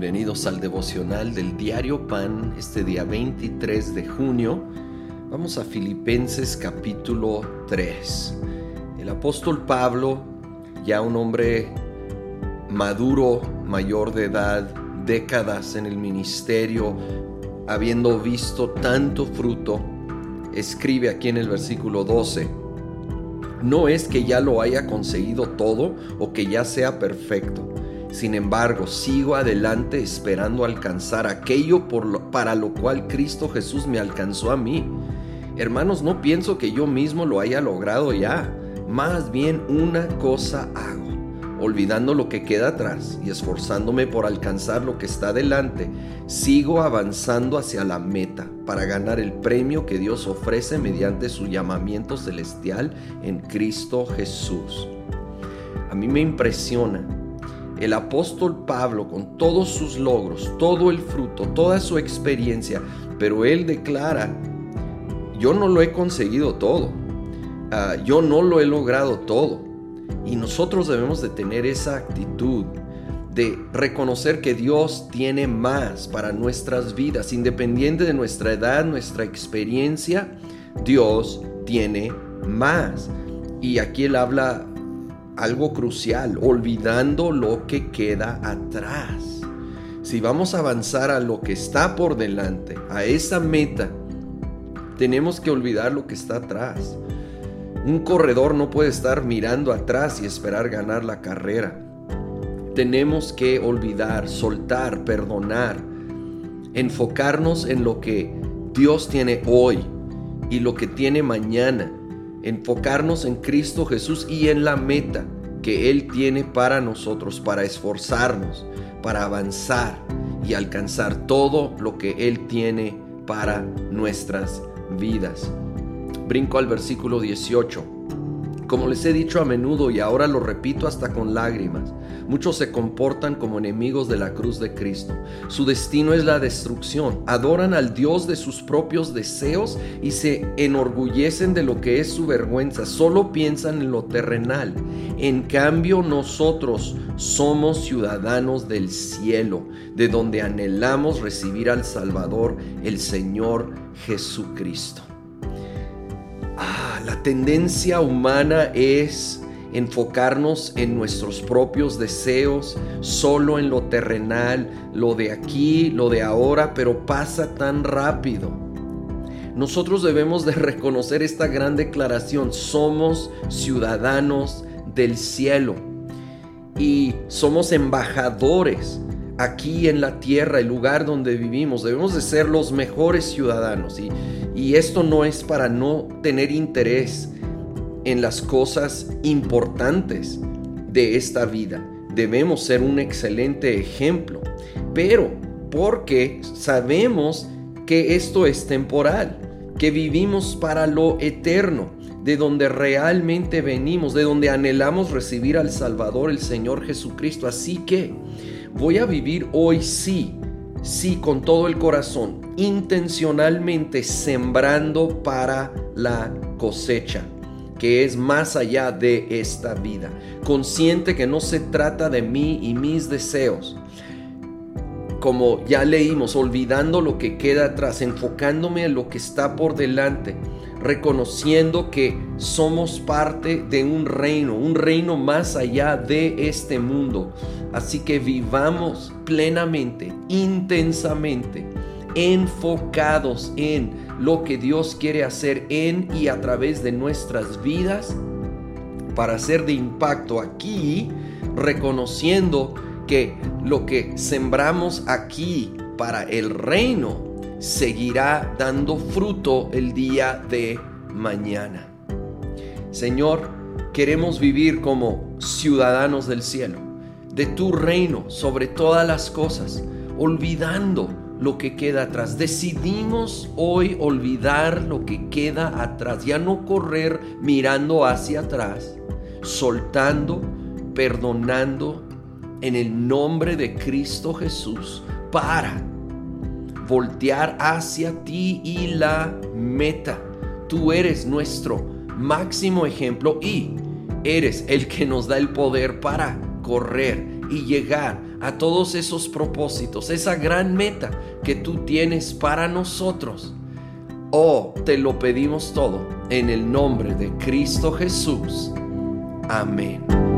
Bienvenidos al devocional del diario Pan este día 23 de junio. Vamos a Filipenses capítulo 3. El apóstol Pablo, ya un hombre maduro, mayor de edad, décadas en el ministerio, habiendo visto tanto fruto, escribe aquí en el versículo 12. No es que ya lo haya conseguido todo o que ya sea perfecto sin embargo, sigo adelante esperando alcanzar aquello para lo cual Cristo Jesús me alcanzó a mí. Hermanos, no pienso que yo mismo lo haya logrado ya. Más bien una cosa hago, olvidando lo que queda atrás y esforzándome por alcanzar lo que está delante, sigo avanzando hacia la meta para ganar el premio que Dios ofrece mediante su llamamiento celestial en Cristo Jesús. A mí me impresiona el apóstol Pablo con todos sus logros, todo el fruto, toda su experiencia, pero él declara, yo no lo he conseguido todo, ah, yo no lo he logrado todo. Y nosotros debemos de tener esa actitud de reconocer que Dios tiene más para nuestras vidas, independiente de nuestra edad, nuestra experiencia, Dios tiene más. Y aquí él habla algo crucial, olvidando lo que queda atrás. Si vamos a avanzar a lo que está por delante, a esa meta, tenemos que olvidar lo que está atrás. Un corredor no puede estar mirando atrás y esperar ganar la carrera. Tenemos que olvidar, soltar, perdonar, enfocarnos en lo que Dios tiene hoy y lo que tiene mañana enfocarnos en Cristo Jesús y en la meta que Él tiene para nosotros, para esforzarnos, para avanzar y alcanzar todo lo que Él tiene para nuestras vidas. Brinco al versículo 18. Como les he dicho a menudo y ahora lo repito hasta con lágrimas, muchos se comportan como enemigos de la cruz de Cristo. Su destino es la destrucción. Adoran al Dios de sus propios deseos y se enorgullecen de lo que es su vergüenza. Solo piensan en lo terrenal. En cambio nosotros somos ciudadanos del cielo, de donde anhelamos recibir al Salvador, el Señor Jesucristo la tendencia humana es enfocarnos en nuestros propios deseos, solo en lo terrenal, lo de aquí, lo de ahora, pero pasa tan rápido. Nosotros debemos de reconocer esta gran declaración, somos ciudadanos del cielo y somos embajadores aquí en la tierra, el lugar donde vivimos. Debemos de ser los mejores ciudadanos. Y, y esto no es para no tener interés en las cosas importantes de esta vida. Debemos ser un excelente ejemplo. Pero porque sabemos que esto es temporal, que vivimos para lo eterno, de donde realmente venimos, de donde anhelamos recibir al Salvador, el Señor Jesucristo. Así que voy a vivir hoy sí, sí, con todo el corazón, intencionalmente sembrando para la cosecha que es más allá de esta vida, consciente que no se trata de mí y mis deseos, como ya leímos, olvidando lo que queda atrás, enfocándome en lo que está por delante, reconociendo que somos parte de un reino, un reino más allá de este mundo. Así que vivamos plenamente, intensamente, enfocados en lo que Dios quiere hacer en y a través de nuestras vidas para ser de impacto aquí, reconociendo que lo que sembramos aquí para el reino seguirá dando fruto el día de mañana. Señor, queremos vivir como ciudadanos del cielo, de tu reino sobre todas las cosas, olvidando lo que queda atrás. Decidimos hoy olvidar lo que queda atrás, ya no correr mirando hacia atrás, soltando, perdonando en el nombre de Cristo Jesús para voltear hacia ti y la meta. Tú eres nuestro máximo ejemplo y eres el que nos da el poder para correr y llegar a todos esos propósitos, esa gran meta que tú tienes para nosotros. Oh, te lo pedimos todo en el nombre de Cristo Jesús. Amén.